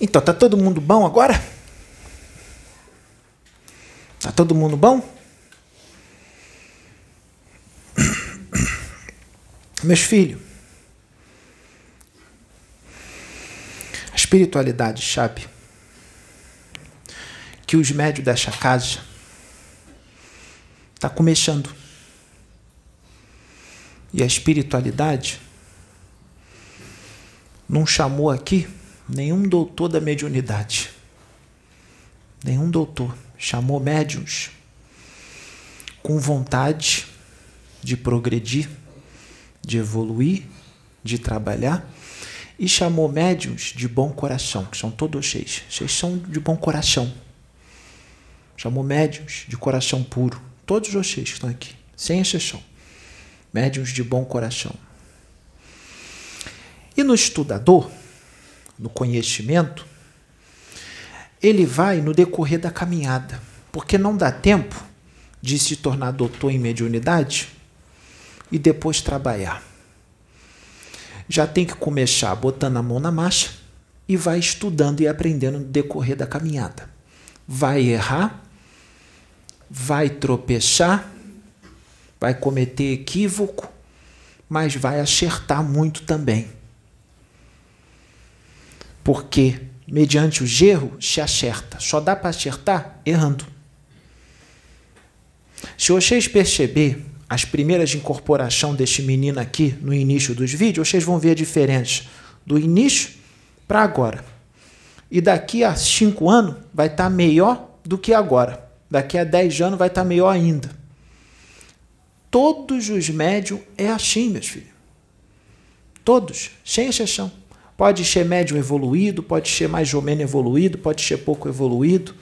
Então, tá todo mundo bom agora? Tá todo mundo bom? Meus filhos, a espiritualidade sabe que os médios desta casa está começando. E a espiritualidade não chamou aqui nenhum doutor da mediunidade. Nenhum doutor. Chamou médiums com vontade de progredir, de evoluir, de trabalhar. E chamou médiums de bom coração, que são todos vocês. Vocês são de bom coração. Chamou médiums de coração puro. Todos vocês que estão aqui, sem exceção. Médiums de bom coração. E no estudador, no conhecimento, ele vai no decorrer da caminhada, porque não dá tempo de se tornar doutor em mediunidade e depois trabalhar. Já tem que começar botando a mão na marcha e vai estudando e aprendendo no decorrer da caminhada. Vai errar, vai tropeçar, vai cometer equívoco, mas vai acertar muito também. Porque mediante o erro se acerta. Só dá para acertar errando. Se vocês perceber as primeiras incorporação deste menino aqui no início dos vídeos, vocês vão ver a diferença do início para agora. E daqui a cinco anos vai estar tá melhor do que agora. Daqui a dez anos vai estar tá melhor ainda. Todos os médios é assim, meus filhos. Todos, sem exceção. Pode ser médio evoluído, pode ser mais ou menos evoluído, pode ser pouco evoluído.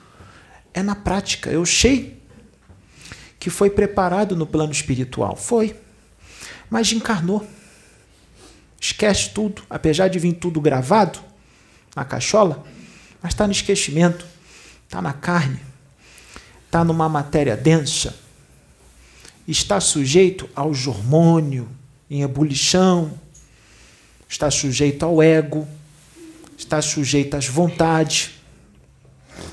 É na prática. Eu sei que foi preparado no plano espiritual. Foi. Mas encarnou. Esquece tudo. Apesar de vir tudo gravado na cachola, mas está no esquecimento. Está na carne. Está numa matéria densa. Está sujeito aos hormônios em ebulição está sujeito ao ego, está sujeito às vontades,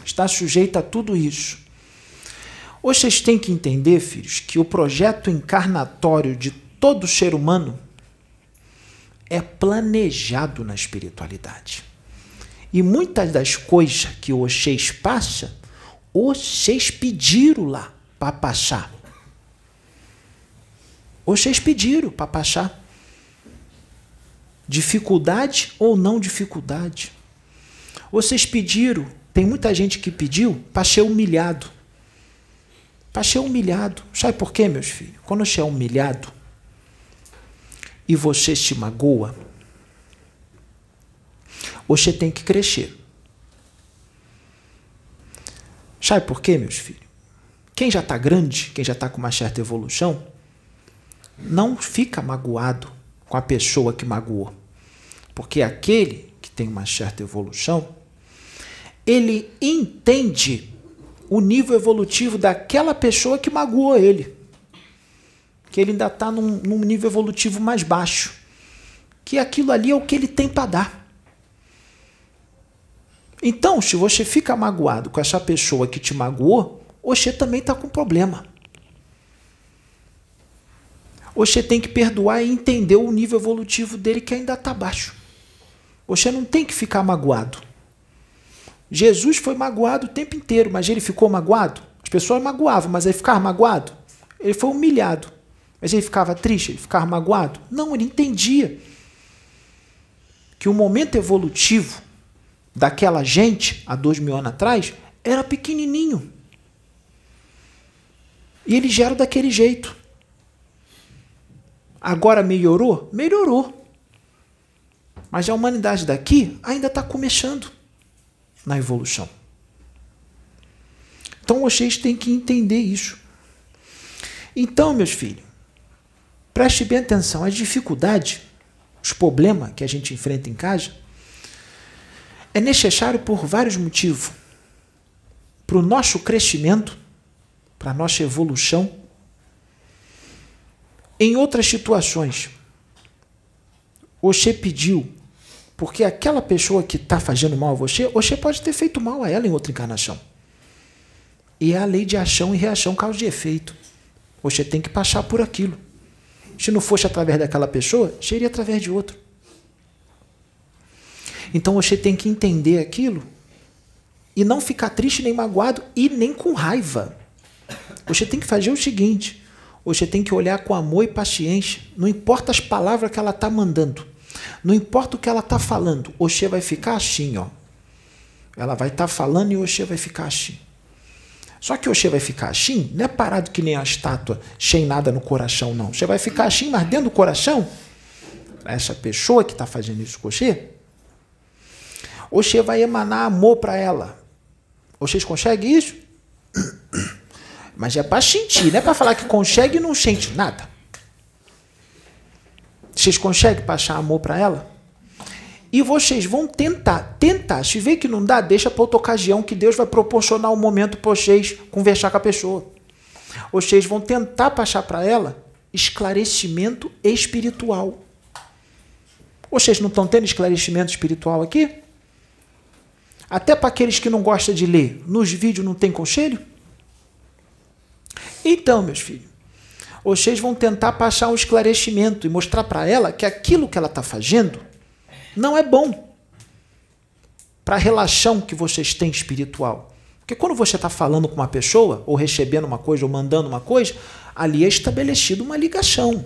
está sujeito a tudo isso. Vocês têm que entender, filhos, que o projeto encarnatório de todo ser humano é planejado na espiritualidade. E muitas das coisas que vocês passam, vocês pediram lá para passar. Vocês pediram para passar dificuldade ou não dificuldade. Vocês pediram, tem muita gente que pediu para ser humilhado. Para ser humilhado. Sabe por quê, meus filhos? Quando você é humilhado e você se magoa, você tem que crescer. Sabe por quê, meus filhos? Quem já está grande, quem já está com uma certa evolução, não fica magoado com a pessoa que magoou. Porque aquele que tem uma certa evolução, ele entende o nível evolutivo daquela pessoa que magoou ele. Que ele ainda está num, num nível evolutivo mais baixo. Que aquilo ali é o que ele tem para dar. Então, se você fica magoado com essa pessoa que te magoou, você também está com problema. Você tem que perdoar e entender o nível evolutivo dele que ainda está baixo. Você não tem que ficar magoado. Jesus foi magoado o tempo inteiro, mas ele ficou magoado? As pessoas magoavam, mas ele ficava magoado? Ele foi humilhado. Mas ele ficava triste, ele ficava magoado? Não, ele entendia que o momento evolutivo daquela gente, há dois mil anos atrás, era pequenininho. E eles eram daquele jeito. Agora melhorou? Melhorou. Mas a humanidade daqui ainda está começando na evolução. Então vocês têm que entender isso. Então, meus filhos, preste bem atenção. As dificuldades, os problemas que a gente enfrenta em casa, é necessário por vários motivos. Para o nosso crescimento, para a nossa evolução em outras situações, você pediu Porque aquela pessoa que está fazendo mal a você, você pode ter feito mal a ela em outra encarnação. E é a lei de ação e reação, causa de efeito. Você tem que passar por aquilo. Se não fosse através daquela pessoa, seria através de outro. Então você tem que entender aquilo e não ficar triste nem magoado e nem com raiva. Você tem que fazer o seguinte: você tem que olhar com amor e paciência, não importa as palavras que ela está mandando, não importa o que ela está falando, você vai ficar assim, ó. Ela vai estar tá falando e você vai ficar assim. Só que você vai ficar assim, não é parado que nem a estátua, sem nada no coração, não. Você vai ficar assim, mas dentro do coração, essa pessoa que está fazendo isso com você, você vai emanar amor para ela. Vocês conseguem isso? Mas é para sentir, não é para falar que consegue e não sente nada. Vocês conseguem passar amor para ela? E vocês vão tentar, tentar. Se vê que não dá, deixa para outra ocasião que Deus vai proporcionar um momento para vocês conversar com a pessoa. Vocês vão tentar passar para ela esclarecimento espiritual. Vocês não estão tendo esclarecimento espiritual aqui? Até para aqueles que não gostam de ler, nos vídeos não tem conselho? Então, meus filhos, vocês vão tentar passar um esclarecimento e mostrar para ela que aquilo que ela está fazendo não é bom para a relação que vocês têm espiritual. Porque quando você está falando com uma pessoa, ou recebendo uma coisa, ou mandando uma coisa, ali é estabelecido uma ligação.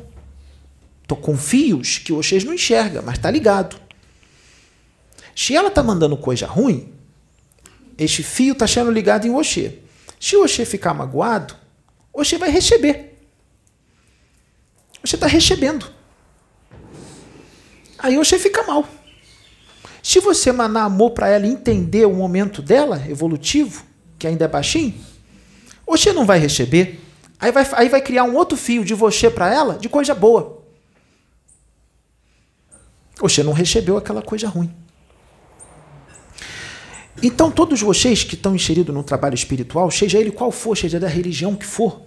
Estou com fios que vocês não enxergam, mas está ligado. Se ela está mandando coisa ruim, este fio está sendo ligado em você. Se você ficar magoado, você vai receber. Você está recebendo. Aí você fica mal. Se você manar amor para ela entender o momento dela, evolutivo, que ainda é baixinho, você não vai receber. Aí vai, aí vai criar um outro fio de você para ela de coisa boa. Você não recebeu aquela coisa ruim. Então, todos vocês que estão inseridos no trabalho espiritual, seja ele qual for, seja da religião que for,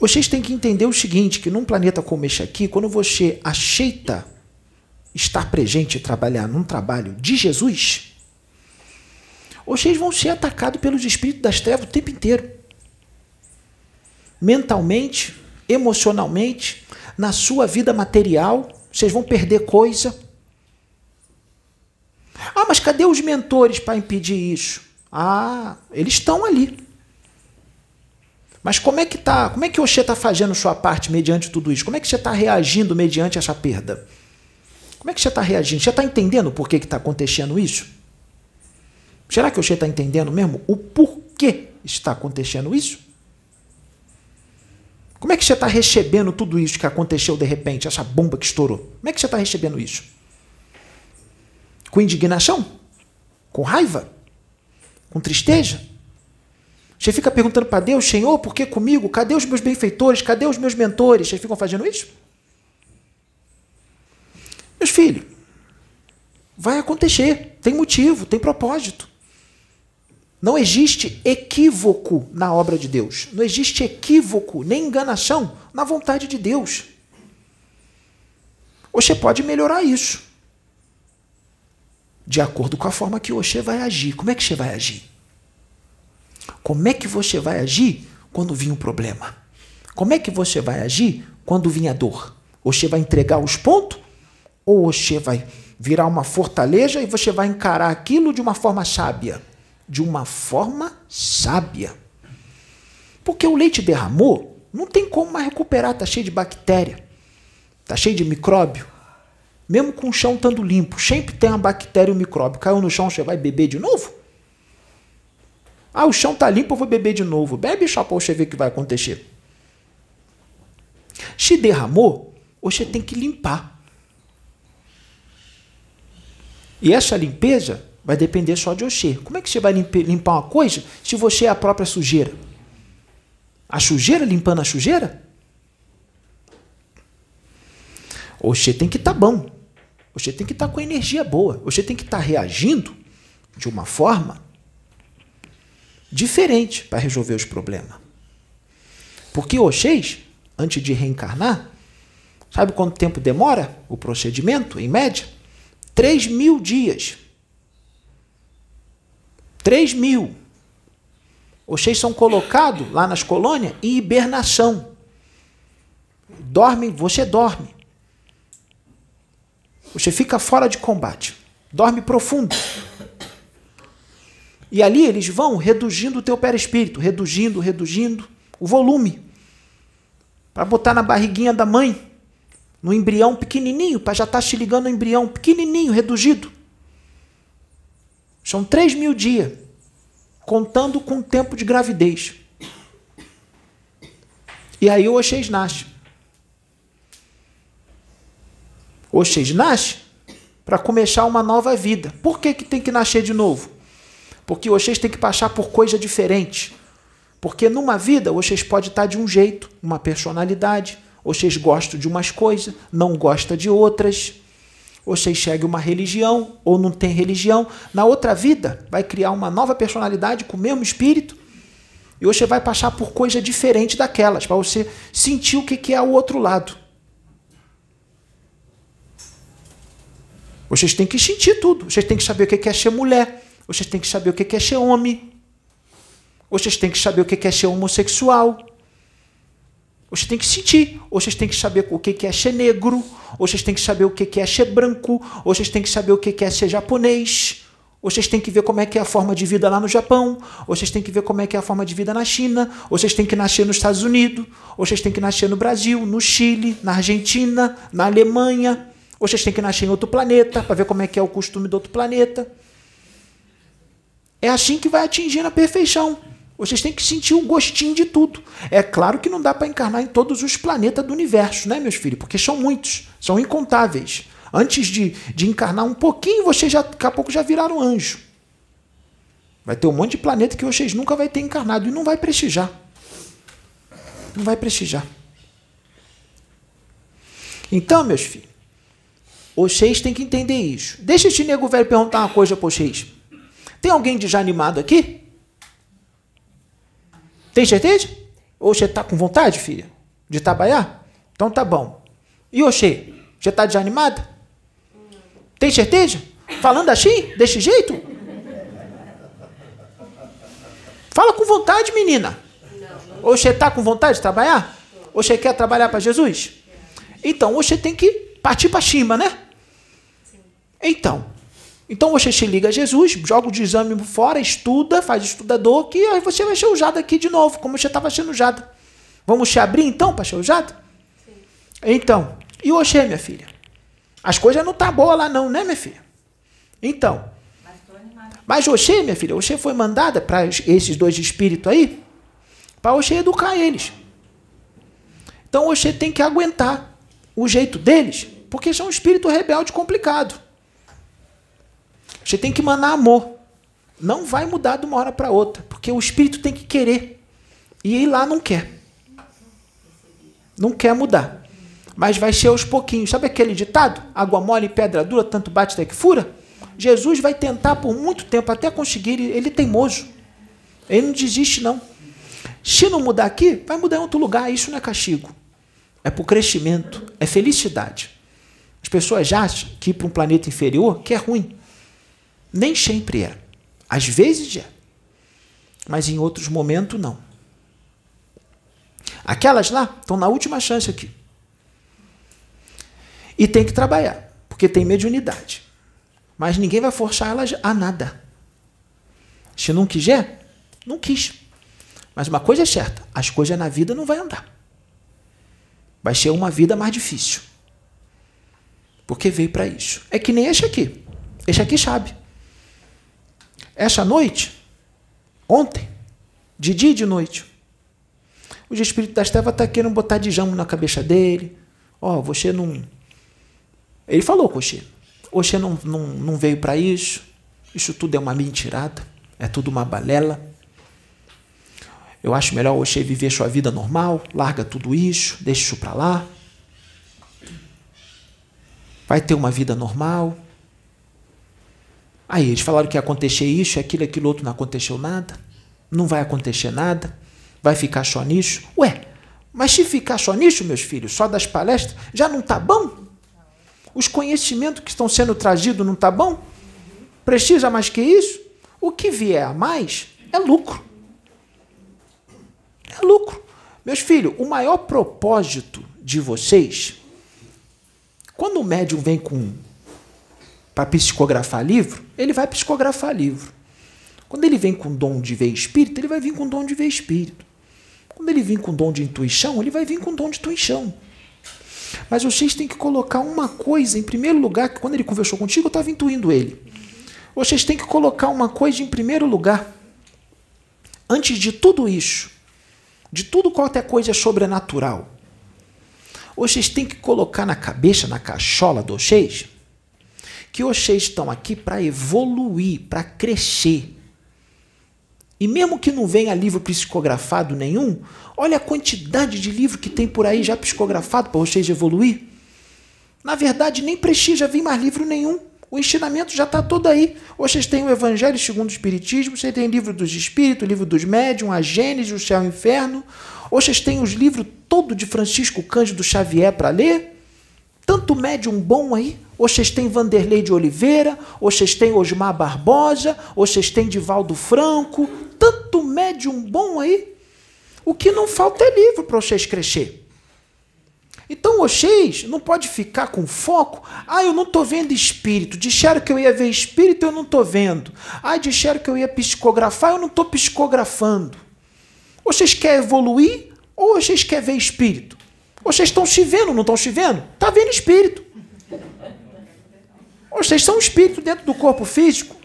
vocês têm que entender o seguinte, que num planeta como este aqui, quando você aceita estar presente e trabalhar num trabalho de Jesus, vocês vão ser atacados pelos espíritos das trevas o tempo inteiro. Mentalmente, emocionalmente, na sua vida material, vocês vão perder coisa. Ah, mas cadê os mentores para impedir isso? Ah, eles estão ali. Mas como é que tá? Como é que você está fazendo sua parte mediante tudo isso? Como é que você está reagindo mediante essa perda? Como é que você está reagindo? Você está entendendo por que está acontecendo isso? Será que você está entendendo mesmo o porquê está acontecendo isso? Como é que você está recebendo tudo isso que aconteceu de repente, essa bomba que estourou? Como é que você está recebendo isso? Com indignação? Com raiva? Com tristeza? Você fica perguntando para Deus, Senhor, por que comigo? Cadê os meus benfeitores? Cadê os meus mentores? Vocês ficam fazendo isso? Meus filhos, vai acontecer. Tem motivo, tem propósito. Não existe equívoco na obra de Deus. Não existe equívoco nem enganação na vontade de Deus. Você pode melhorar isso. De acordo com a forma que você vai agir. Como é que você vai agir? Como é que você vai agir quando vir um problema? Como é que você vai agir quando vir a dor? Você vai entregar os pontos ou você vai virar uma fortaleza e você vai encarar aquilo de uma forma sábia? De uma forma sábia. Porque o leite derramou, não tem como mais recuperar, tá cheio de bactéria, tá cheio de micróbio. Mesmo com o chão estando limpo, sempre tem uma bactéria e um micróbio. Caiu no chão, você vai beber de novo? Ah, o chão tá limpo, eu vou beber de novo. Bebe para você ver o que vai acontecer. Se derramou, você tem que limpar. E essa limpeza vai depender só de você. Como é que você vai limpar uma coisa se você é a própria sujeira? A sujeira limpando a sujeira? Você tem que estar tá bom. Você tem que estar tá com energia boa. Você tem que estar tá reagindo de uma forma diferente para resolver os problemas. Porque vocês, antes de reencarnar, Sabe quanto tempo demora o procedimento, em média? 3 mil dias. 3 mil. Vocês são colocados lá nas colônias em hibernação. Dorme, você dorme. Você fica fora de combate. Dorme profundo. E ali eles vão reduzindo o teu perispírito, reduzindo, reduzindo o volume. Para botar na barriguinha da mãe, no embrião pequenininho, para já estar tá se ligando no embrião pequenininho, reduzido. São 3 mil dias, contando com o tempo de gravidez. E aí o Oxês nasce. O Oxês nasce para começar uma nova vida. Por que, que tem que nascer de novo? Porque vocês têm que passar por coisa diferente. Porque numa vida vocês podem estar de um jeito, uma personalidade, vocês gostam de umas coisas, não gostam de outras. Vocês seguem uma religião ou não tem religião. Na outra vida, vai criar uma nova personalidade com o mesmo espírito. E você vai passar por coisa diferente daquelas, para você sentir o que é o outro lado. Vocês têm que sentir tudo. Vocês têm que saber o que é ser mulher. Vocês têm que saber o que é ser homem. Vocês têm que saber o que é ser homossexual. Vocês têm que sentir. Vocês têm que saber o que é ser negro. Vocês têm que saber o que é ser branco. Vocês têm que saber o que é ser japonês. Vocês têm que ver como é que é a forma de vida lá no Japão. Vocês têm que ver como é que é a forma de vida na China. Vocês têm que nascer nos Estados Unidos. Vocês têm que nascer no Brasil, no Chile, na Argentina, na Alemanha. Vocês têm que nascer em outro planeta para ver como é que é o costume do outro planeta. É assim que vai atingindo a perfeição. Vocês têm que sentir o gostinho de tudo. É claro que não dá para encarnar em todos os planetas do universo, né, meus filhos? Porque são muitos, são incontáveis. Antes de, de encarnar um pouquinho, vocês já, daqui a pouco já viraram anjo. Vai ter um monte de planeta que vocês nunca vai ter encarnado e não vai prestigiar. Não vai prestigiar. Então, meus filhos, vocês têm que entender isso. Deixa esse nego velho perguntar uma coisa para vocês. Tem alguém desanimado aqui? Tem certeza? Ou você está com vontade, filha, de trabalhar? Então tá bom. E você? Você está desanimada? Tem certeza? Falando assim, desse jeito? Fala com vontade, menina. Ou você está com vontade de trabalhar? Ou você quer trabalhar para Jesus? Então, você tem que partir para cima, né? Então, então você se liga a Jesus, joga o exame fora, estuda, faz estudador, que aí você vai ser usado aqui de novo, como você estava sendo usado. Vamos te abrir então para ser usado? Sim. Então, e Oxê, minha filha? As coisas não tá boa lá não, né, minha filha? Então, mas Oxê, minha filha, Oxê foi mandada para esses dois espíritos aí, para Oxê educar eles. Então Oxê tem que aguentar o jeito deles, porque são um espírito rebelde complicado. Você tem que mandar amor. Não vai mudar de uma hora para outra, porque o espírito tem que querer. E ir lá não quer. Não quer mudar. Mas vai ser aos pouquinhos. Sabe aquele ditado? Água mole e pedra dura, tanto bate até que fura? Jesus vai tentar por muito tempo até conseguir. Ele é teimoso. Ele não desiste, não. Se não mudar aqui, vai mudar em outro lugar. Isso não é castigo. É para o crescimento. É felicidade. As pessoas acham que ir para um planeta inferior que é ruim. Nem sempre é. Às vezes é. Mas em outros momentos não. Aquelas lá estão na última chance aqui. E tem que trabalhar, porque tem mediunidade. Mas ninguém vai forçar elas a nada. Se não quiser, não quis. Mas uma coisa é certa: as coisas na vida não vai andar. Vai ser uma vida mais difícil. Porque veio para isso. É que nem este aqui. Este aqui sabe. Essa noite, ontem, de dia e de noite, o Espírito das Trevas está querendo botar de jamo na cabeça dele. Ó, oh, você não. Ele falou com você. Você não, não, não veio para isso. Isso tudo é uma mentirada. É tudo uma balela. Eu acho melhor você viver sua vida normal. Larga tudo isso. Deixa isso para lá. Vai ter uma vida normal. Aí eles falaram que ia acontecer isso, aquilo, aquilo outro, não aconteceu nada. Não vai acontecer nada. Vai ficar só nisso. Ué, Mas se ficar só nisso, meus filhos, só das palestras, já não está bom? Os conhecimentos que estão sendo trazidos não está bom? Precisa mais que isso? O que vier a mais é lucro. É lucro. Meus filhos, o maior propósito de vocês, quando o médium vem com para psicografar livro, ele vai psicografar livro. Quando ele vem com dom de ver espírito, ele vai vir com dom de ver espírito. Quando ele vir com dom de intuição, ele vai vir com dom de intuição. Mas vocês têm que colocar uma coisa em primeiro lugar, que quando ele conversou contigo, eu estava intuindo ele. Vocês têm que colocar uma coisa em primeiro lugar. Antes de tudo isso, de tudo qualquer coisa sobrenatural, vocês têm que colocar na cabeça, na cachola de vocês, que vocês estão aqui para evoluir, para crescer. E mesmo que não venha livro psicografado nenhum, olha a quantidade de livro que tem por aí já psicografado para vocês evoluir. Na verdade, nem precisa vir mais livro nenhum. O ensinamento já está todo aí. Vocês têm o Evangelho segundo o Espiritismo, vocês têm o livro dos Espíritos, o livro dos Médiuns, a Gênesis, o Céu e o Inferno. Vocês têm os livros todo de Francisco Cândido Xavier para ler. Tanto médium bom aí. Vocês têm Vanderlei de Oliveira, vocês têm Osmar Barbosa, vocês têm Divaldo Franco. Tanto médium bom aí. O que não falta é livro para vocês crescer. Então vocês não pode ficar com foco. Ah, eu não estou vendo espírito. Disseram que eu ia ver espírito, eu não estou vendo. Ah, disseram que eu ia psicografar, eu não estou psicografando. Vocês querem evoluir ou vocês querem ver espírito? Vocês estão se vendo, não estão se vendo? Está vendo espírito. Vocês são espírito dentro do corpo físico.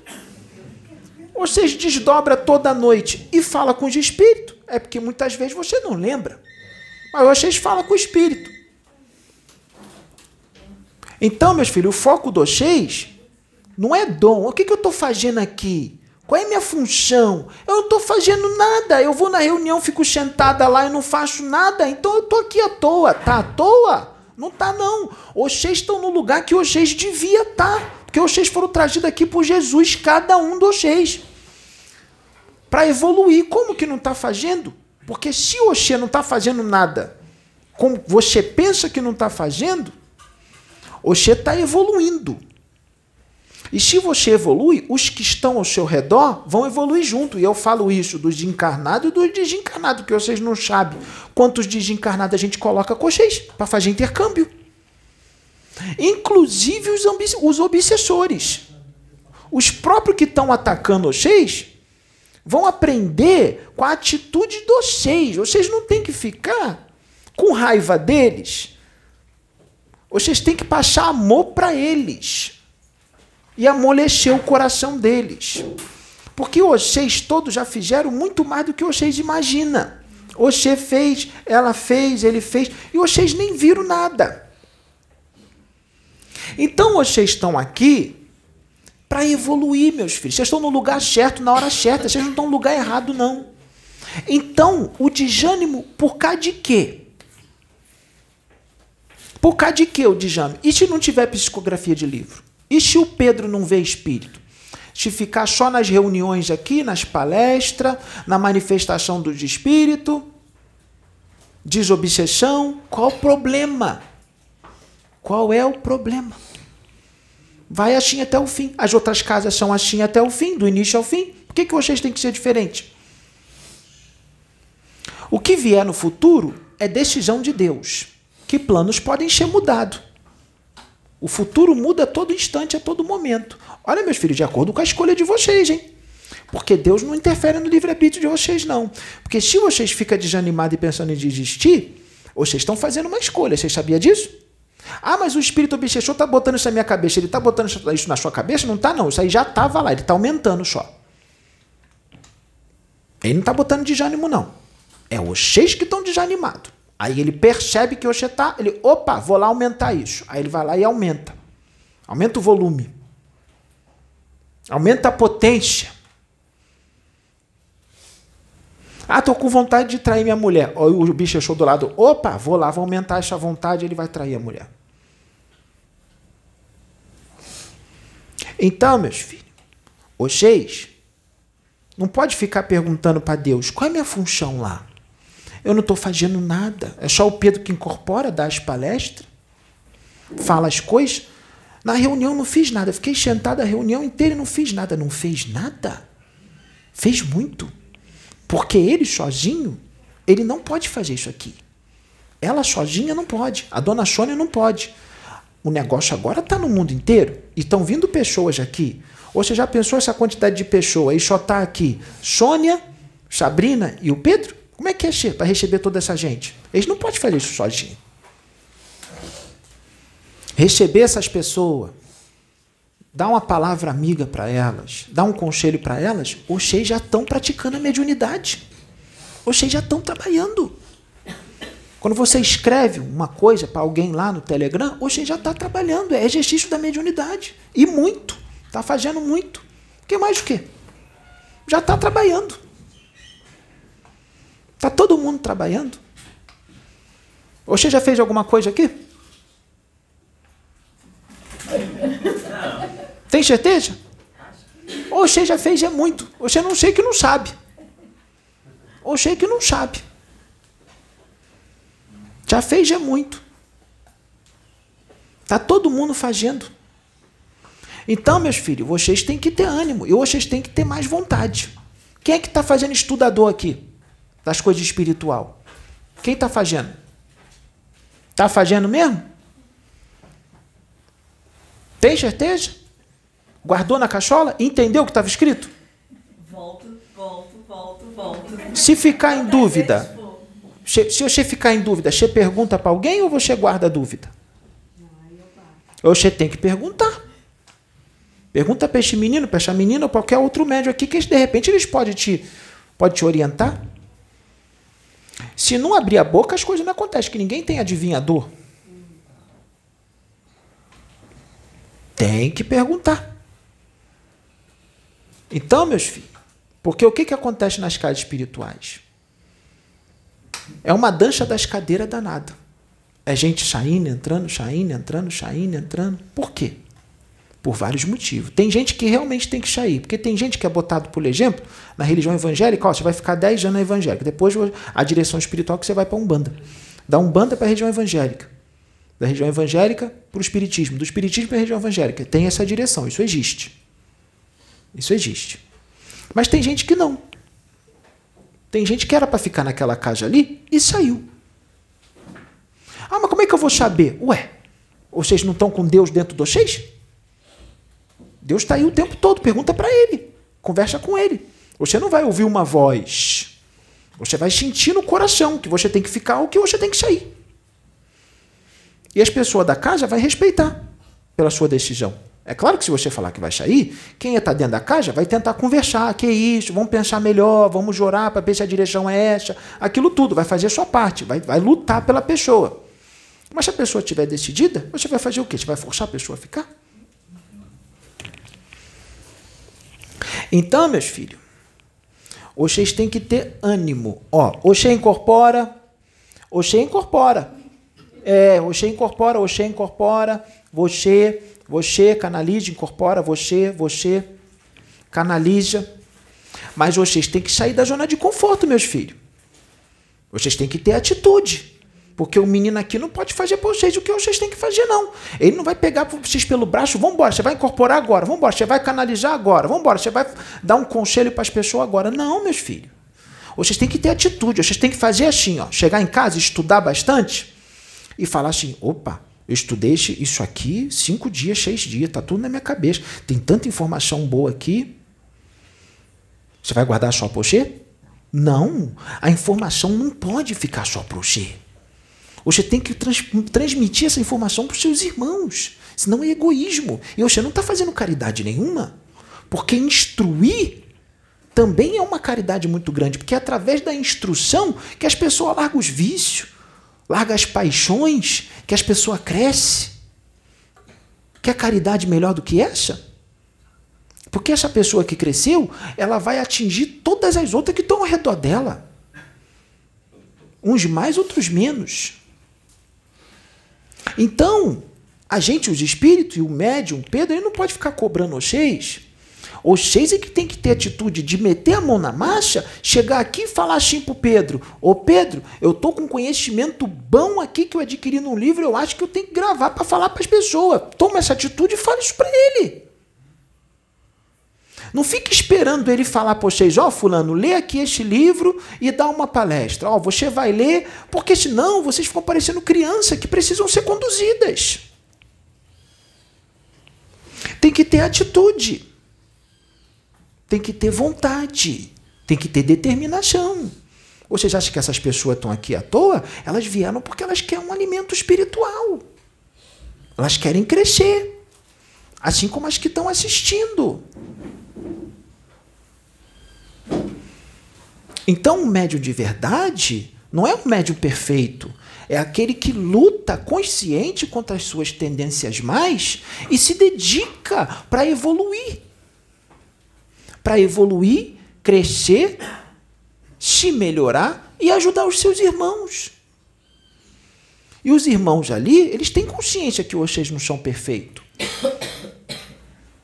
Vocês desdobram toda noite e fala com os espíritos. É porque muitas vezes você não lembra. Mas vocês falam com o espírito. Então, meus filhos, o foco do vocês não é dom. O que, que eu estou fazendo aqui? Qual é a minha função? Eu não estou fazendo nada. Eu vou na reunião, fico sentada lá e não faço nada. Então eu estou aqui à toa. Tá à toa? Não tá não. Vocês estão no lugar que vocês devia estar. Tá, porque vocês foram trazidos aqui por Jesus, cada um de vocês. Para evoluir. Como que não está fazendo? Porque se você não está fazendo nada como você pensa que não está fazendo, você está evoluindo. E se você evolui, os que estão ao seu redor vão evoluir junto. E eu falo isso dos encarnados e dos desencarnados, que vocês não sabem quantos desencarnados a gente coloca com vocês para fazer intercâmbio. Inclusive os, os obsessores. Os próprios que estão atacando vocês vão aprender com a atitude de vocês. Vocês não têm que ficar com raiva deles vocês têm que passar amor para eles e amolecer o coração deles. Porque vocês todos já fizeram muito mais do que vocês imaginam. Você fez, ela fez, ele fez, e vocês nem viram nada. Então vocês estão aqui para evoluir, meus filhos. Vocês estão no lugar certo, na hora certa. Vocês não estão no lugar errado, não. Então, o desânimo, por causa de quê? Por causa de que o Djame? E se não tiver psicografia de livro? E se o Pedro não vê espírito? Se ficar só nas reuniões aqui, nas palestras, na manifestação do espírito, desobsessão, qual o problema? Qual é o problema? Vai assim até o fim. As outras casas são assim até o fim, do início ao fim. Por que, que vocês têm que ser diferentes? O que vier no futuro é decisão de Deus que planos podem ser mudados. O futuro muda a todo instante, a todo momento. Olha, meus filhos, de acordo com a escolha de vocês, hein? Porque Deus não interfere no livre-arbítrio de vocês, não. Porque se vocês ficam desanimados e pensando em desistir, vocês estão fazendo uma escolha. Vocês sabiam disso? Ah, mas o espírito obsessor está botando isso na minha cabeça. Ele está botando isso na sua cabeça? Não está, não. Isso aí já estava lá. Ele está aumentando só. Ele não está botando desânimo, não. É vocês que estão desanimados. Aí ele percebe que você está, ele, opa, vou lá aumentar isso. Aí ele vai lá e aumenta. Aumenta o volume. Aumenta a potência. Ah, tô com vontade de trair minha mulher. O bicho achou do lado. Opa, vou lá, vou aumentar essa vontade, ele vai trair a mulher. Então, meus filhos, vocês não pode ficar perguntando para Deus qual é a minha função lá. Eu não estou fazendo nada. É só o Pedro que incorpora, dá as palestras, fala as coisas. Na reunião não fiz nada. Fiquei sentado a reunião inteira e não fiz nada. Não fez nada. Fez muito. Porque ele sozinho, ele não pode fazer isso aqui. Ela sozinha não pode. A dona Sônia não pode. O negócio agora está no mundo inteiro. E estão vindo pessoas aqui. Ou você já pensou essa quantidade de pessoas? Aí só está aqui Sônia, Sabrina e o Pedro? Como é que é para receber toda essa gente? Eles não podem fazer isso sozinhos receber essas pessoas, dar uma palavra amiga para elas, dar um conselho para elas, vocês já estão praticando a mediunidade. Vocês já estão trabalhando. Quando você escreve uma coisa para alguém lá no Telegram, você já está trabalhando. É exercício da mediunidade. E muito. Está fazendo muito. que mais o quê? Já está trabalhando. Está todo mundo trabalhando. Você já fez alguma coisa aqui? Tem certeza? Oxê já fez é muito. Você não sei que não sabe. Oxê que não sabe. Já fez é muito. Está todo mundo fazendo. Então, meus filhos, vocês têm que ter ânimo e vocês têm que ter mais vontade. Quem é que está fazendo estudador aqui das coisas espiritual? Quem está fazendo? Está fazendo mesmo? Tem certeza? Guardou na cachola? Entendeu o que estava escrito? Volto, volto, volto, volto. Se ficar em dúvida, se você ficar em dúvida, você pergunta para alguém ou você guarda a dúvida? Ou você tem que perguntar. Pergunta para este menino, para essa menina ou qualquer outro médium aqui que de repente eles podem te, pode te orientar. Se não abrir a boca, as coisas não acontecem, que ninguém tem adivinhador. Tem que perguntar. Então, meus filhos, porque o que, que acontece nas casas espirituais? É uma dança das cadeiras danada. É gente saindo, entrando, saindo, entrando, saindo, entrando. Por quê? Por vários motivos. Tem gente que realmente tem que sair, porque tem gente que é botado, por exemplo, na religião evangélica, ó, você vai ficar 10 anos na evangélica, depois a direção espiritual que você vai para Umbanda. Da Umbanda para a região evangélica da região evangélica para o espiritismo, do espiritismo para a região evangélica. Tem essa direção, isso existe. Isso existe. Mas tem gente que não. Tem gente que era para ficar naquela casa ali e saiu. Ah, mas como é que eu vou saber? Ué, vocês não estão com Deus dentro de vocês? Deus está aí o tempo todo, pergunta para ele, conversa com ele. Você não vai ouvir uma voz. Você vai sentir no coração que você tem que ficar ou que você tem que sair. E as pessoas da casa vai respeitar pela sua decisão. É claro que se você falar que vai sair, quem está dentro da casa vai tentar conversar, que é isso, vamos pensar melhor, vamos jurar para ver se a direção é essa, aquilo tudo, vai fazer a sua parte, vai, vai lutar pela pessoa. Mas se a pessoa estiver decidida, você vai fazer o quê? Você vai forçar a pessoa a ficar? Então, meus filhos, vocês têm que ter ânimo. Ó, Oxê incorpora, Oxê incorpora. É, você incorpora, você incorpora, você, você canaliza, incorpora, você, você canaliza. Mas vocês têm que sair da zona de conforto, meus filhos. Vocês têm que ter atitude. Porque o menino aqui não pode fazer para vocês o que vocês têm que fazer, não. Ele não vai pegar vocês pelo braço, vamos embora, você vai incorporar agora, vamos embora, você vai canalizar agora, vamos embora, você vai dar um conselho para as pessoas agora. Não, meus filhos. Vocês têm que ter atitude, vocês têm que fazer assim, ó, chegar em casa, estudar bastante, e falar assim: opa, eu estudei isso aqui cinco dias, seis dias, tá tudo na minha cabeça. Tem tanta informação boa aqui. Você vai guardar só para você? Não, a informação não pode ficar só para você. Você tem que trans transmitir essa informação para os seus irmãos. Senão é egoísmo. E você não está fazendo caridade nenhuma. Porque instruir também é uma caridade muito grande. Porque é através da instrução que as pessoas largam os vícios, larga as paixões, que as pessoas crescem. Quer caridade melhor do que essa? Porque essa pessoa que cresceu, ela vai atingir todas as outras que estão ao redor dela. Uns mais, outros menos. Então, a gente, os espíritos e o médium, Pedro, ele não pode ficar cobrando vocês O Sheis é que tem que ter atitude de meter a mão na marcha, chegar aqui e falar assim pro Pedro: Ô Pedro, eu tô com conhecimento bom aqui que eu adquiri num livro, eu acho que eu tenho que gravar para falar para as pessoas. Toma essa atitude e fala isso para ele. Não fique esperando ele falar para vocês, ó, oh, fulano, lê aqui este livro e dá uma palestra. Ó, oh, você vai ler, porque senão vocês ficam parecendo criança que precisam ser conduzidas. Tem que ter atitude. Tem que ter vontade. Tem que ter determinação. Vocês acham que essas pessoas estão aqui à toa? Elas vieram porque elas querem um alimento espiritual. Elas querem crescer. Assim como as que estão assistindo. Então, um médium de verdade não é um médium perfeito. É aquele que luta consciente contra as suas tendências mais e se dedica para evoluir. Para evoluir, crescer, se melhorar e ajudar os seus irmãos. E os irmãos ali, eles têm consciência que vocês não são perfeitos.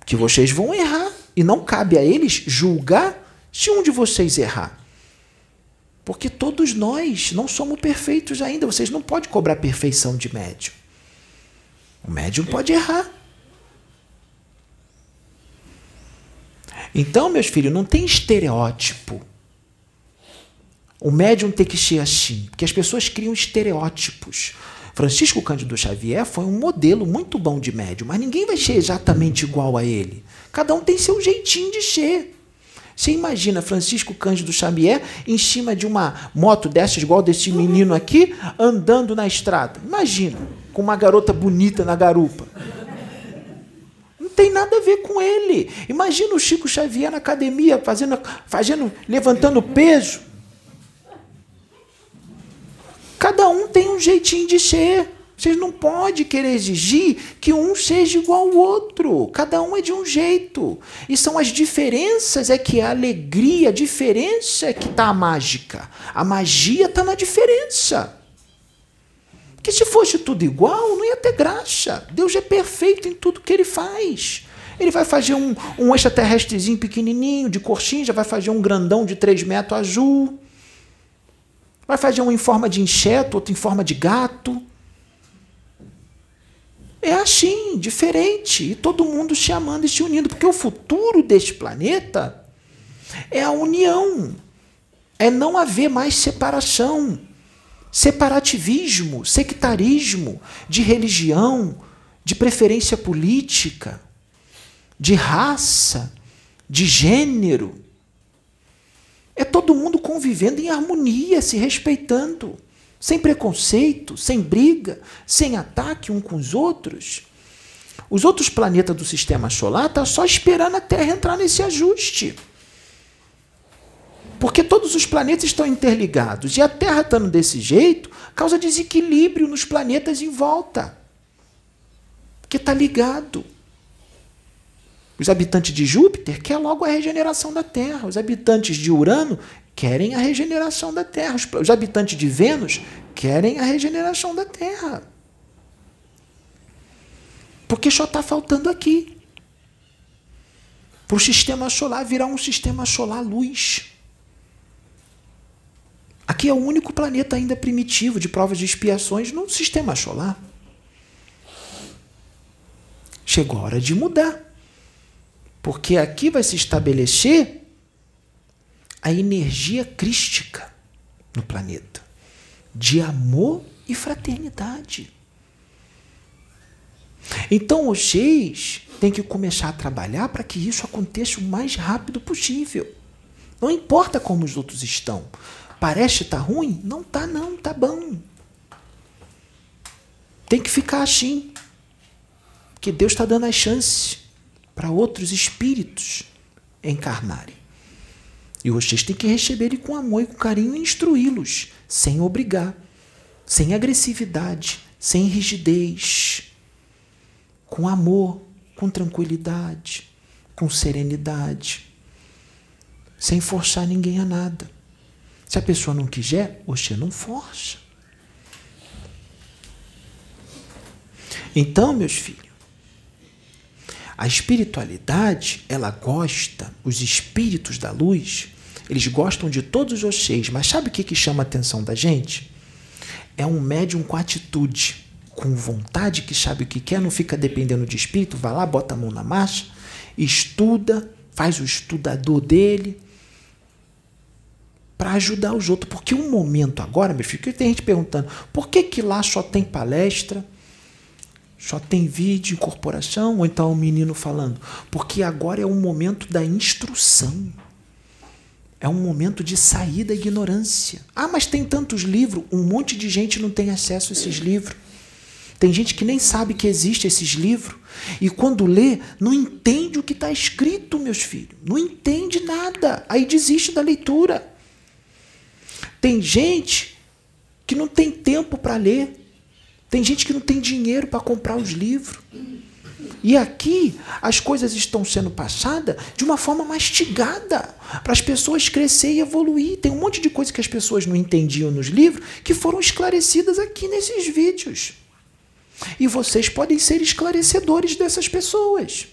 Que vocês vão errar. E não cabe a eles julgar se um de vocês errar. Porque todos nós não somos perfeitos ainda. Vocês não podem cobrar perfeição de médium. O médium pode errar. Então, meus filhos, não tem estereótipo. O médium tem que ser assim, porque as pessoas criam estereótipos. Francisco Cândido Xavier foi um modelo muito bom de médium, mas ninguém vai ser exatamente igual a ele. Cada um tem seu jeitinho de ser. Você imagina Francisco Cândido Xavier em cima de uma moto dessas, igual desse menino aqui, andando na estrada. Imagina, com uma garota bonita na garupa. Não tem nada a ver com ele. Imagina o Chico Xavier na academia, fazendo, fazendo, levantando peso. Cada um tem um jeitinho de ser. Vocês não podem querer exigir que um seja igual ao outro. Cada um é de um jeito. E são as diferenças é que a alegria, a diferença é que está a mágica. A magia está na diferença. Porque se fosse tudo igual, não ia ter graça. Deus é perfeito em tudo que ele faz. Ele vai fazer um, um extraterrestrezinho pequenininho, de já vai fazer um grandão de 3 metros azul. Vai fazer um em forma de inseto, outro em forma de gato. É assim, diferente, e todo mundo se amando e se unindo, porque o futuro deste planeta é a união, é não haver mais separação, separativismo, sectarismo de religião, de preferência política, de raça, de gênero. É todo mundo convivendo em harmonia, se respeitando sem preconceito, sem briga, sem ataque um com os outros. Os outros planetas do sistema solar estão tá só esperando a Terra entrar nesse ajuste. Porque todos os planetas estão interligados e a Terra estando desse jeito causa desequilíbrio nos planetas em volta. Porque está ligado. Os habitantes de Júpiter querem logo a regeneração da Terra. Os habitantes de Urano querem a regeneração da Terra. Os habitantes de Vênus querem a regeneração da Terra. Porque só está faltando aqui. Para o sistema solar virar um sistema solar luz. Aqui é o único planeta ainda primitivo de provas de expiações no sistema solar. Chegou a hora de mudar. Porque aqui vai se estabelecer a energia crística no planeta de amor e fraternidade. Então, vocês têm que começar a trabalhar para que isso aconteça o mais rápido possível. Não importa como os outros estão. Parece estar tá ruim? Não tá não, tá bom. Tem que ficar assim. Que Deus está dando as chances para outros espíritos encarnarem. E vocês têm que receber ele com amor e com carinho e instruí-los, sem obrigar, sem agressividade, sem rigidez, com amor, com tranquilidade, com serenidade, sem forçar ninguém a nada. Se a pessoa não quiser, você não força. Então, meus filhos, A espiritualidade, ela gosta, os espíritos da luz, eles gostam de todos os Oxês, mas sabe o que, que chama a atenção da gente? É um médium com atitude, com vontade, que sabe o que quer, não fica dependendo de espírito, vai lá, bota a mão na marcha, estuda, faz o estudador dele, para ajudar os outros. Porque um momento agora, meu filho, que tem gente perguntando, por que, que lá só tem palestra? Só tem vídeo, incorporação, ou então o um menino falando. Porque agora é o momento da instrução. É um momento de sair da ignorância. Ah, mas tem tantos livros. Um monte de gente não tem acesso a esses livros. Tem gente que nem sabe que existe esses livros. E quando lê, não entende o que está escrito, meus filhos. Não entende nada. Aí desiste da leitura. Tem gente que não tem tempo para ler. Tem gente que não tem dinheiro para comprar os livros. E aqui as coisas estão sendo passadas de uma forma mastigada para as pessoas crescer e evoluir. Tem um monte de coisa que as pessoas não entendiam nos livros que foram esclarecidas aqui nesses vídeos. E vocês podem ser esclarecedores dessas pessoas.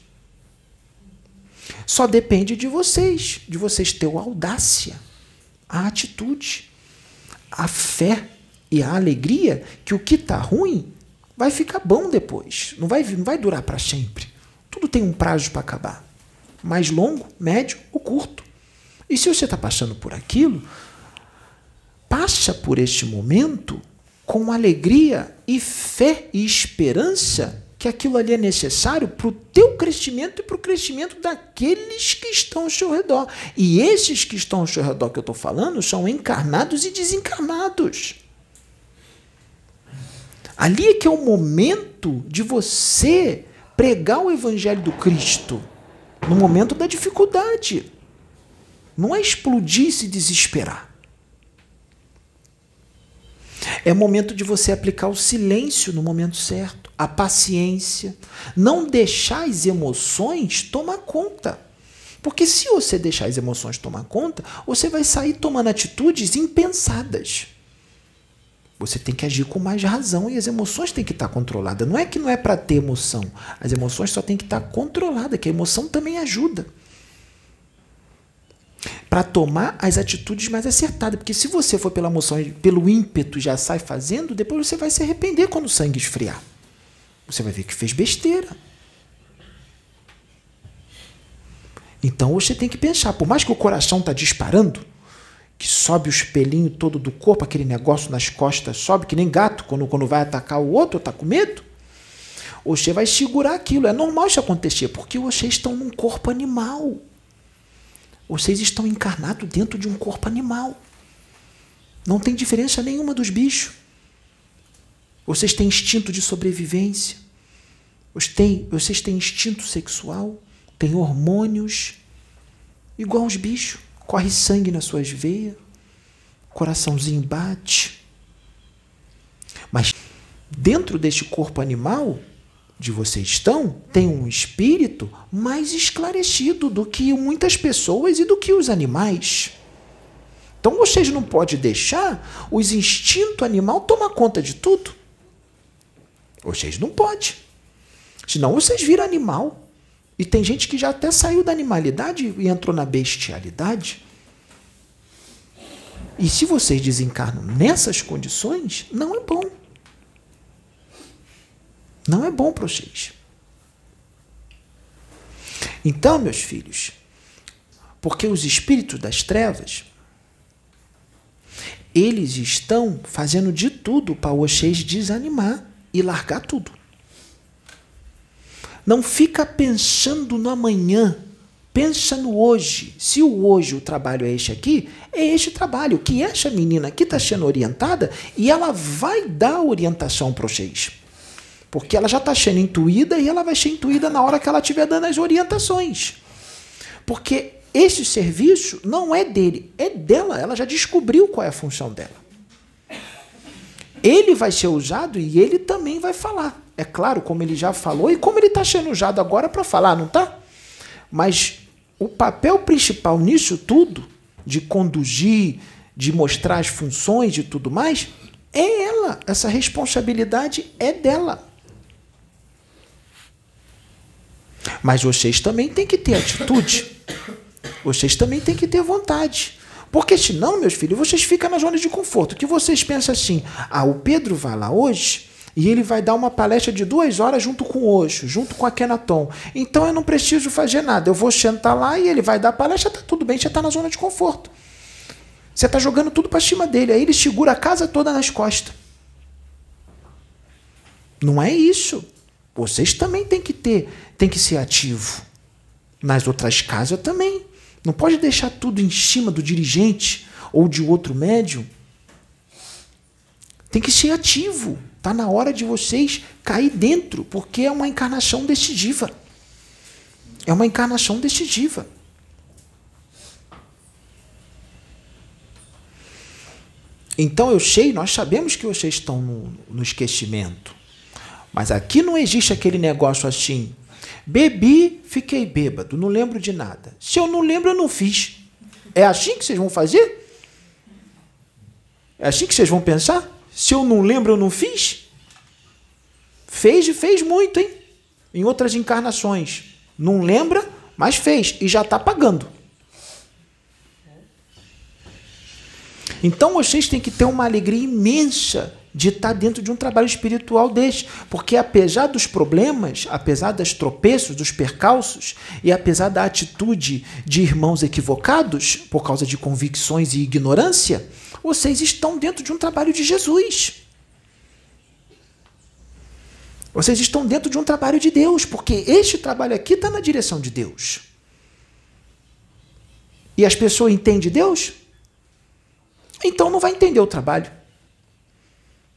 Só depende de vocês, de vocês ter a audácia, a atitude, a fé e a alegria que o que está ruim vai ficar bom depois. Não vai, não vai durar para sempre. Tudo tem um prazo para acabar. Mais longo, médio ou curto. E se você está passando por aquilo, passa por este momento com alegria e fé e esperança que aquilo ali é necessário para o teu crescimento e para o crescimento daqueles que estão ao seu redor. E esses que estão ao seu redor que eu estou falando são encarnados e desencarnados. Ali é que é o momento de você pregar o evangelho do Cristo no momento da dificuldade. Não é explodir e se desesperar. É momento de você aplicar o silêncio no momento certo, a paciência, não deixar as emoções tomar conta. Porque se você deixar as emoções tomar conta, você vai sair tomando atitudes impensadas. Você tem que agir com mais razão e as emoções têm que estar controladas. Não é que não é para ter emoção. As emoções só têm que estar controladas, que a emoção também ajuda. Para tomar as atitudes mais acertadas. Porque se você for pela emoção, pelo ímpeto já sai fazendo, depois você vai se arrepender quando o sangue esfriar. Você vai ver que fez besteira. Então você tem que pensar, por mais que o coração está disparando, que sobe o espelhinho todo do corpo, aquele negócio nas costas, sobe que nem gato quando, quando vai atacar o outro, está com medo. Oxê vai segurar aquilo. É normal isso acontecer, porque vocês estão num corpo animal. Vocês estão encarnados dentro de um corpo animal. Não tem diferença nenhuma dos bichos. Vocês têm instinto de sobrevivência. Vocês têm, vocês têm instinto sexual. Têm hormônios. Igual os bichos corre sangue nas suas veias, coraçãozinho bate. Mas dentro deste corpo animal de vocês estão, tem um espírito mais esclarecido do que muitas pessoas e do que os animais. Então vocês não podem deixar os instintos animal tomar conta de tudo. Vocês não podem. Senão vocês viram animal. E tem gente que já até saiu da animalidade e entrou na bestialidade. E se vocês desencarnam nessas condições, não é bom. Não é bom para vocês. Então, meus filhos, porque os espíritos das trevas, eles estão fazendo de tudo para vocês desanimar e largar tudo. Não fica pensando no amanhã. Pensa no hoje. Se o hoje o trabalho é este aqui, é este trabalho. Que esta menina aqui está sendo orientada e ela vai dar orientação para vocês. Porque ela já está sendo intuída e ela vai ser intuída na hora que ela estiver dando as orientações. Porque esse serviço não é dele, é dela. Ela já descobriu qual é a função dela. Ele vai ser usado e ele também vai falar. É claro, como ele já falou e como ele está usado agora para falar, não está? Mas o papel principal nisso tudo, de conduzir, de mostrar as funções e tudo mais, é ela. Essa responsabilidade é dela. Mas vocês também têm que ter atitude. Vocês também têm que ter vontade. Porque senão, meus filhos, vocês ficam na zona de conforto. Que vocês pensam assim: ah, o Pedro vai lá hoje e ele vai dar uma palestra de duas horas junto com o Osho, junto com a Kenaton. Então eu não preciso fazer nada. Eu vou sentar lá e ele vai dar a palestra, tá tudo bem, você está na zona de conforto. Você está jogando tudo para cima dele. Aí ele segura a casa toda nas costas. Não é isso. Vocês também têm que ter, tem que ser ativo. Nas outras casas também. Não pode deixar tudo em cima do dirigente ou de outro médium. Tem que ser ativo. Está na hora de vocês cair dentro, porque é uma encarnação decisiva. É uma encarnação decisiva. Então eu sei, nós sabemos que vocês estão no, no esquecimento. Mas aqui não existe aquele negócio assim. Bebi, fiquei bêbado, não lembro de nada. Se eu não lembro, eu não fiz. É assim que vocês vão fazer? É assim que vocês vão pensar? Se eu não lembro, eu não fiz? Fez e fez muito, hein? Em outras encarnações. Não lembra, mas fez e já está pagando. Então vocês têm que ter uma alegria imensa de estar dentro de um trabalho espiritual deste, porque apesar dos problemas, apesar das tropeços, dos percalços e apesar da atitude de irmãos equivocados por causa de convicções e ignorância, vocês estão dentro de um trabalho de Jesus. Vocês estão dentro de um trabalho de Deus, porque este trabalho aqui está na direção de Deus. E as pessoas entendem Deus? Então não vai entender o trabalho.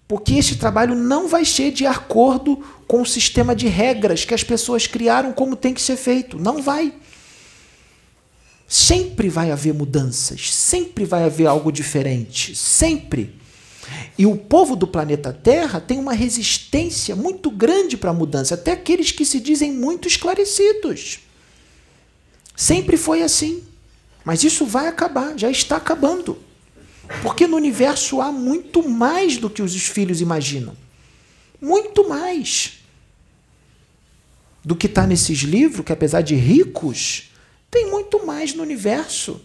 Porque este trabalho não vai ser de acordo com o sistema de regras que as pessoas criaram como tem que ser feito. Não vai. Sempre vai haver mudanças, sempre vai haver algo diferente, sempre. E o povo do planeta Terra tem uma resistência muito grande para a mudança, até aqueles que se dizem muito esclarecidos. Sempre foi assim. Mas isso vai acabar, já está acabando. Porque no universo há muito mais do que os filhos imaginam. Muito mais. Do que está nesses livros, que apesar de ricos, tem muito mais no universo.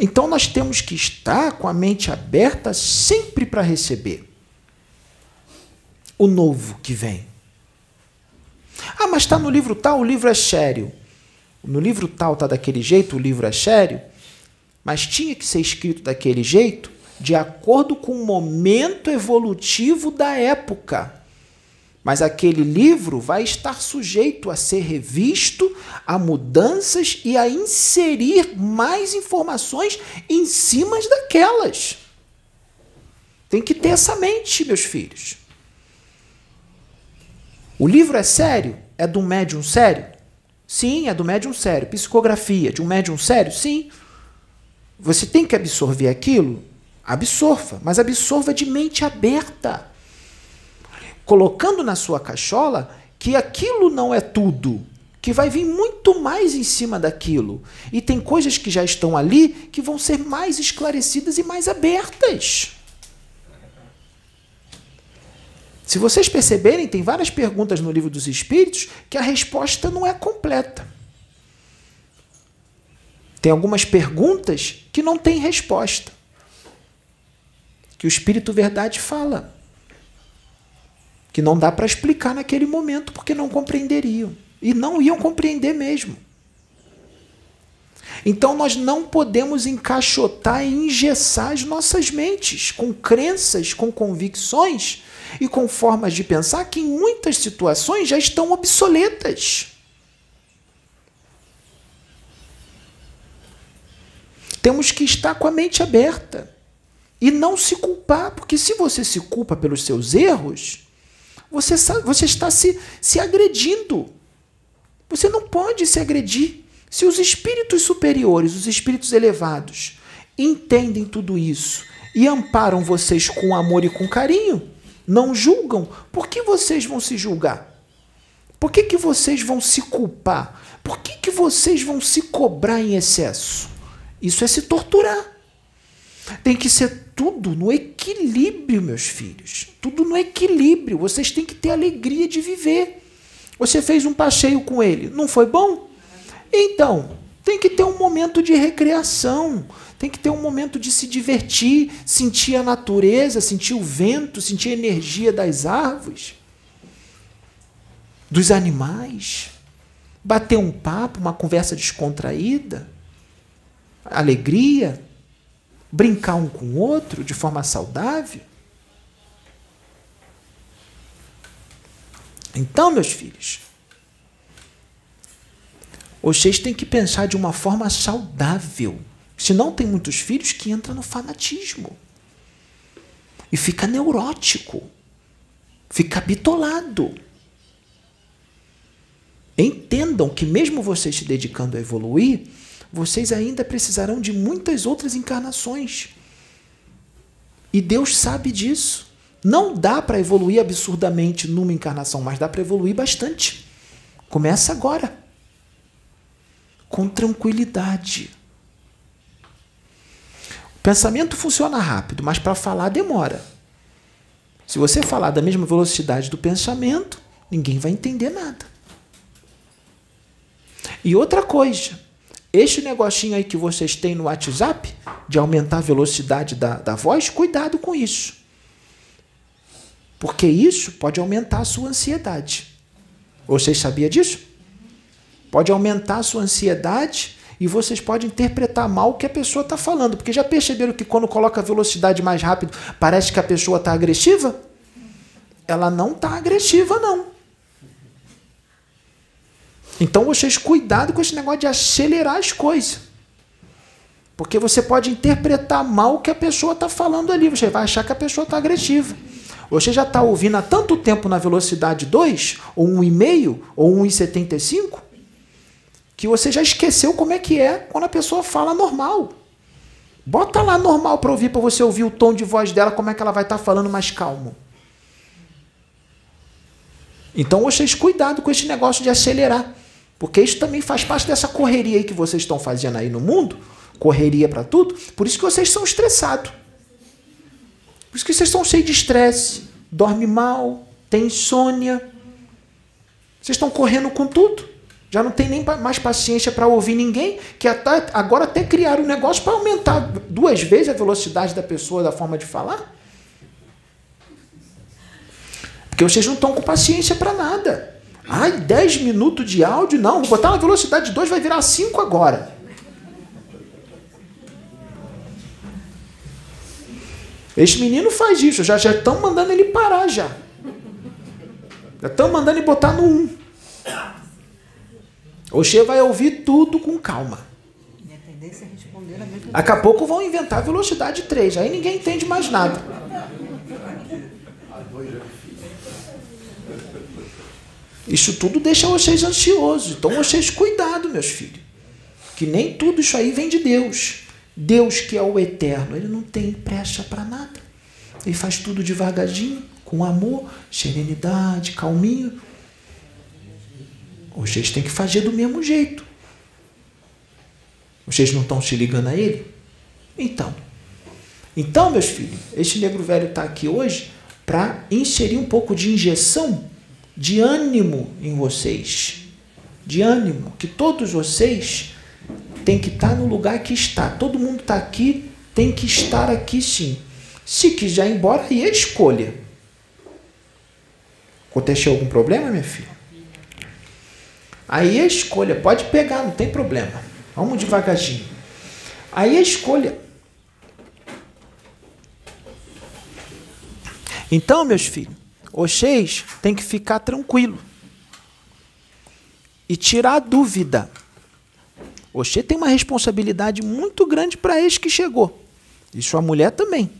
Então nós temos que estar com a mente aberta sempre para receber o novo que vem. Ah, mas está no livro tal, o livro é sério. No livro tal está daquele jeito, o livro é sério. Mas tinha que ser escrito daquele jeito de acordo com o momento evolutivo da época. Mas aquele livro vai estar sujeito a ser revisto, a mudanças e a inserir mais informações em cima daquelas. Tem que ter essa mente, meus filhos. O livro é sério? É do médium sério? Sim, é do médium sério. Psicografia de um médium sério? Sim. Você tem que absorver aquilo? Absorva, mas absorva de mente aberta colocando na sua cachola que aquilo não é tudo, que vai vir muito mais em cima daquilo. E tem coisas que já estão ali que vão ser mais esclarecidas e mais abertas. Se vocês perceberem, tem várias perguntas no livro dos Espíritos que a resposta não é completa. Tem algumas perguntas que não têm resposta. Que o Espírito Verdade fala que não dá para explicar naquele momento porque não compreenderiam. E não iam compreender mesmo. Então nós não podemos encaixotar e engessar as nossas mentes com crenças, com convicções e com formas de pensar que em muitas situações já estão obsoletas. Temos que estar com a mente aberta e não se culpar, porque se você se culpa pelos seus erros, você, você está se, se agredindo. Você não pode se agredir. Se os espíritos superiores, os espíritos elevados, entendem tudo isso e amparam vocês com amor e com carinho, não julgam, por que vocês vão se julgar? Por que, que vocês vão se culpar? Por que, que vocês vão se cobrar em excesso? Isso é se torturar. Tem que ser tudo no equilíbrio, meus filhos. Tudo no equilíbrio. Vocês têm que ter alegria de viver. Você fez um passeio com ele, não foi bom? Então, tem que ter um momento de recreação, tem que ter um momento de se divertir, sentir a natureza, sentir o vento, sentir a energia das árvores, dos animais, bater um papo, uma conversa descontraída, alegria, brincar um com o outro de forma saudável. Então, meus filhos, vocês têm que pensar de uma forma saudável. Se não tem muitos filhos que entra no fanatismo e fica neurótico, fica bitolado. Entendam que mesmo vocês se dedicando a evoluir, vocês ainda precisarão de muitas outras encarnações. E Deus sabe disso. Não dá para evoluir absurdamente numa encarnação, mas dá para evoluir bastante. Começa agora com tranquilidade. O pensamento funciona rápido, mas para falar demora. Se você falar da mesma velocidade do pensamento, ninguém vai entender nada. E outra coisa, este negocinho aí que vocês têm no WhatsApp, de aumentar a velocidade da, da voz, cuidado com isso. Porque isso pode aumentar a sua ansiedade. Vocês sabiam disso? pode aumentar a sua ansiedade e vocês podem interpretar mal o que a pessoa está falando. Porque já perceberam que quando coloca a velocidade mais rápido, parece que a pessoa está agressiva? Ela não está agressiva, não. Então vocês cuidado com esse negócio de acelerar as coisas. Porque você pode interpretar mal o que a pessoa está falando ali. Você vai achar que a pessoa está agressiva. Você já está ouvindo há tanto tempo na velocidade 2, ou 1,5, ou 1,75, que você já esqueceu como é que é quando a pessoa fala normal. Bota lá normal para ouvir, para você ouvir o tom de voz dela, como é que ela vai estar tá falando mais calmo. Então vocês cuidado com esse negócio de acelerar, porque isso também faz parte dessa correria aí que vocês estão fazendo aí no mundo, correria para tudo. Por isso que vocês são estressados. Por isso que vocês estão cheios de estresse, dorme mal, tem insônia. Vocês estão correndo com tudo. Já não tem nem mais paciência para ouvir ninguém, que até, agora até criaram um negócio para aumentar duas vezes a velocidade da pessoa, da forma de falar. Porque vocês não estão com paciência para nada. Ai, 10 minutos de áudio? Não, vou botar na velocidade de 2, vai virar 5 agora. Esse menino faz isso, já estão mandando ele parar já. Já estão mandando ele botar no 1. Um. Oxê vai ouvir tudo com calma. Daqui a pouco vão inventar velocidade 3, aí ninguém entende mais nada. Isso tudo deixa vocês ansiosos. Então vocês cuidado, meus filhos. Que nem tudo isso aí vem de Deus. Deus que é o eterno, ele não tem pressa para nada. Ele faz tudo devagarzinho, com amor, serenidade, calminho. Vocês têm que fazer do mesmo jeito. Vocês não estão se ligando a ele? Então. Então, meus filhos, este negro velho está aqui hoje para inserir um pouco de injeção de ânimo em vocês. De ânimo. Que todos vocês têm que estar no lugar que está. Todo mundo está aqui, tem que estar aqui sim. Se quiser ir embora, aí é escolha. Aconteceu algum problema, minha filha? Aí a escolha, pode pegar, não tem problema. Vamos devagarzinho. Aí a escolha. Então, meus filhos, vocês têm que ficar tranquilo e tirar a dúvida. Você tem uma responsabilidade muito grande para esse que chegou. E sua mulher também.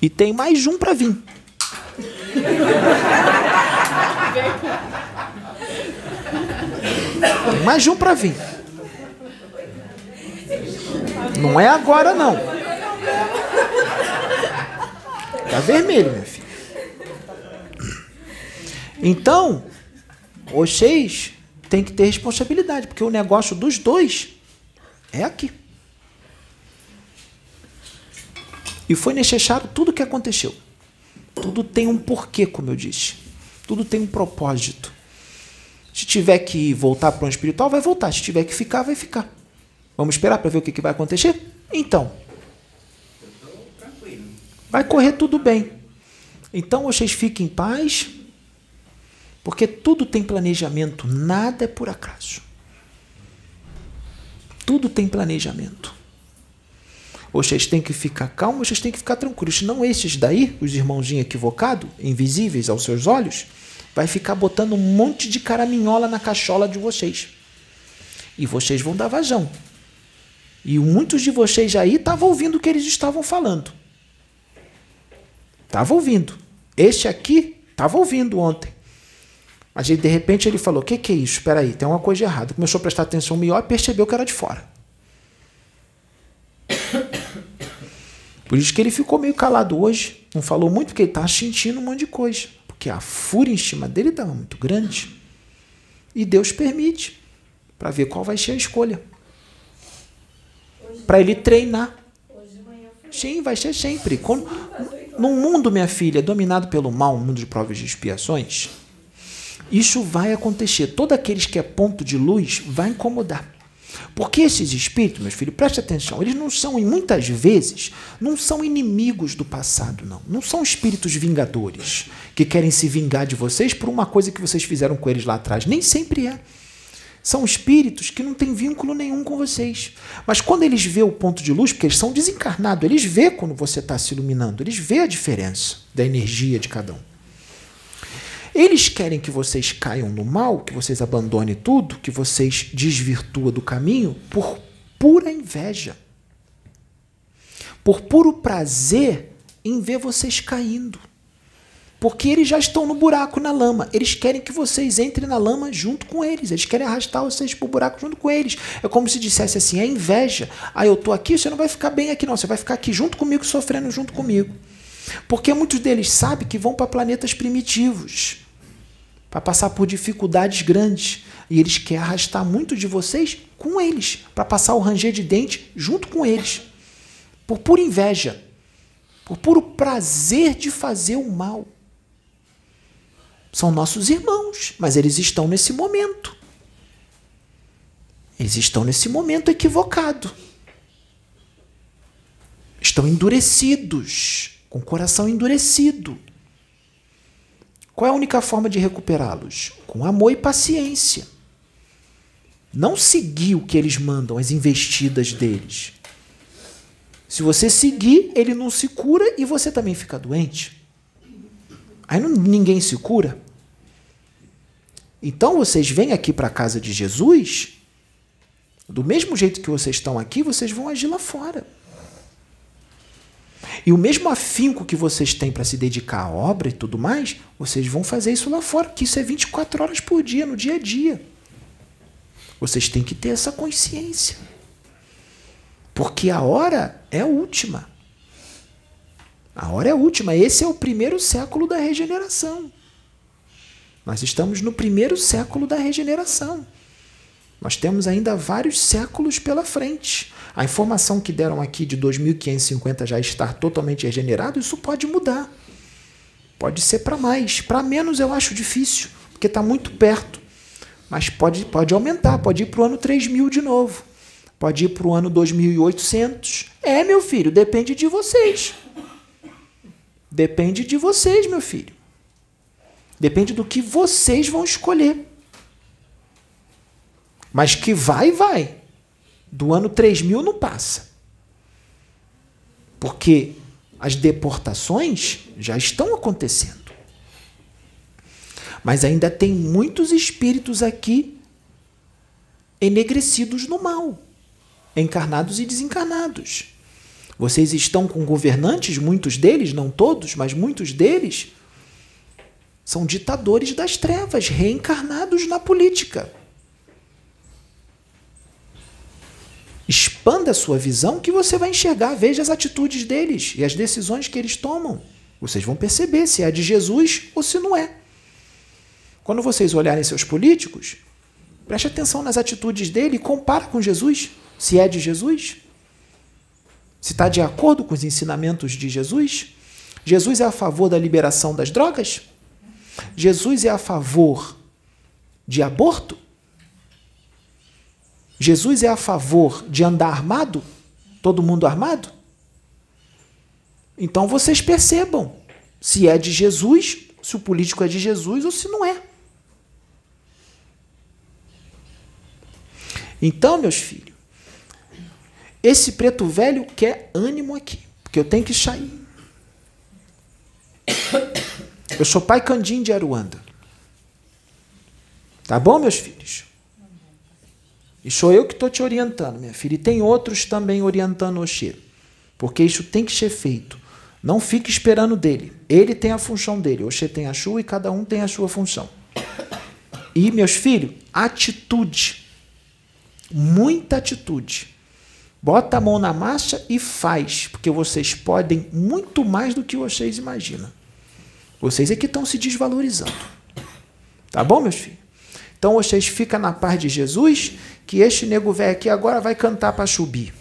E tem mais um para vir. Tem mais um para vir. Não é agora, não. Tá vermelho, minha filha. Então, vocês têm que ter responsabilidade, porque o negócio dos dois é aqui. E foi necessário tudo o que aconteceu. Tudo tem um porquê, como eu disse. Tudo tem um propósito. Se tiver que voltar para o espiritual, vai voltar. Se tiver que ficar, vai ficar. Vamos esperar para ver o que, que vai acontecer? Então, vai correr tudo bem. Então vocês fiquem em paz, porque tudo tem planejamento, nada é por acaso. Tudo tem planejamento. Vocês têm que ficar calmos, vocês têm que ficar tranquilos. Não esses daí, os irmãozinhos equivocados, invisíveis aos seus olhos, vai ficar botando um monte de caraminhola na cachola de vocês. E vocês vão dar vazão. E muitos de vocês aí estavam ouvindo o que eles estavam falando. Estava ouvindo. Este aqui estava ouvindo ontem. Mas de repente ele falou: O que, que é isso? Espera aí, tem uma coisa errada. Começou a prestar atenção melhor e percebeu que era de fora. Por isso que ele ficou meio calado hoje. Não falou muito, porque ele estava sentindo um monte de coisa. Porque a fúria em cima dele estava muito grande. E Deus permite para ver qual vai ser a escolha. Para ele treinar. Sim, vai ser sempre. Quando, num mundo, minha filha, dominado pelo mal, um mundo de provas e expiações, isso vai acontecer. Todos aqueles que é ponto de luz vai incomodar. Porque esses espíritos, meus filhos, preste atenção, eles não são, e muitas vezes, não são inimigos do passado, não. Não são espíritos vingadores que querem se vingar de vocês por uma coisa que vocês fizeram com eles lá atrás. Nem sempre é. São espíritos que não têm vínculo nenhum com vocês. Mas quando eles vê o ponto de luz, porque eles são desencarnados, eles vê quando você está se iluminando, eles vê a diferença da energia de cada um. Eles querem que vocês caiam no mal, que vocês abandonem tudo, que vocês desvirtuam do caminho por pura inveja. Por puro prazer em ver vocês caindo. Porque eles já estão no buraco, na lama. Eles querem que vocês entrem na lama junto com eles. Eles querem arrastar vocês para o buraco junto com eles. É como se dissesse assim: é inveja. Ah, eu estou aqui, você não vai ficar bem aqui, não. Você vai ficar aqui junto comigo, sofrendo junto comigo. Porque muitos deles sabem que vão para planetas primitivos para passar por dificuldades grandes. E eles querem arrastar muito de vocês com eles, para passar o ranger de dente junto com eles. Por pura inveja, por puro prazer de fazer o mal. São nossos irmãos, mas eles estão nesse momento. Eles estão nesse momento equivocado. Estão endurecidos, com o coração endurecido. Qual é a única forma de recuperá-los? Com amor e paciência. Não seguir o que eles mandam, as investidas deles. Se você seguir, ele não se cura e você também fica doente. Aí não, ninguém se cura. Então vocês vêm aqui para a casa de Jesus, do mesmo jeito que vocês estão aqui, vocês vão agir lá fora. E o mesmo afinco que vocês têm para se dedicar à obra e tudo mais, vocês vão fazer isso lá fora, que isso é 24 horas por dia, no dia a dia. Vocês têm que ter essa consciência. Porque a hora é a última. A hora é a última. Esse é o primeiro século da regeneração. Nós estamos no primeiro século da regeneração. Nós temos ainda vários séculos pela frente. A informação que deram aqui de 2550 já estar totalmente regenerado, isso pode mudar. Pode ser para mais. Para menos eu acho difícil, porque está muito perto. Mas pode, pode aumentar, pode ir para o ano 3000 de novo. Pode ir para o ano 2800. É, meu filho, depende de vocês. Depende de vocês, meu filho. Depende do que vocês vão escolher. Mas que vai, vai. Do ano 3000 não passa. Porque as deportações já estão acontecendo. Mas ainda tem muitos espíritos aqui enegrecidos no mal, encarnados e desencarnados. Vocês estão com governantes, muitos deles, não todos, mas muitos deles, são ditadores das trevas, reencarnados na política. Expanda a sua visão que você vai enxergar, veja as atitudes deles e as decisões que eles tomam. Vocês vão perceber se é de Jesus ou se não é. Quando vocês olharem seus políticos, preste atenção nas atitudes dele e compara com Jesus, se é de Jesus. Se está de acordo com os ensinamentos de Jesus. Jesus é a favor da liberação das drogas? Jesus é a favor de aborto? Jesus é a favor de andar armado? Todo mundo armado? Então vocês percebam se é de Jesus, se o político é de Jesus ou se não é. Então, meus filhos, esse preto velho quer ânimo aqui, porque eu tenho que sair. Eu sou pai Candim de Aruanda. Tá bom, meus filhos? E sou eu que estou te orientando, minha filha. E tem outros também orientando Oxê. Porque isso tem que ser feito. Não fique esperando dele. Ele tem a função dele. Oxê tem a sua e cada um tem a sua função. E, meus filhos, atitude. Muita atitude. Bota a mão na massa e faz, porque vocês podem muito mais do que vocês imaginam. Vocês é que estão se desvalorizando. Tá bom, meus filhos? Então vocês ficam na paz de Jesus, que este nego velho aqui agora vai cantar para subir.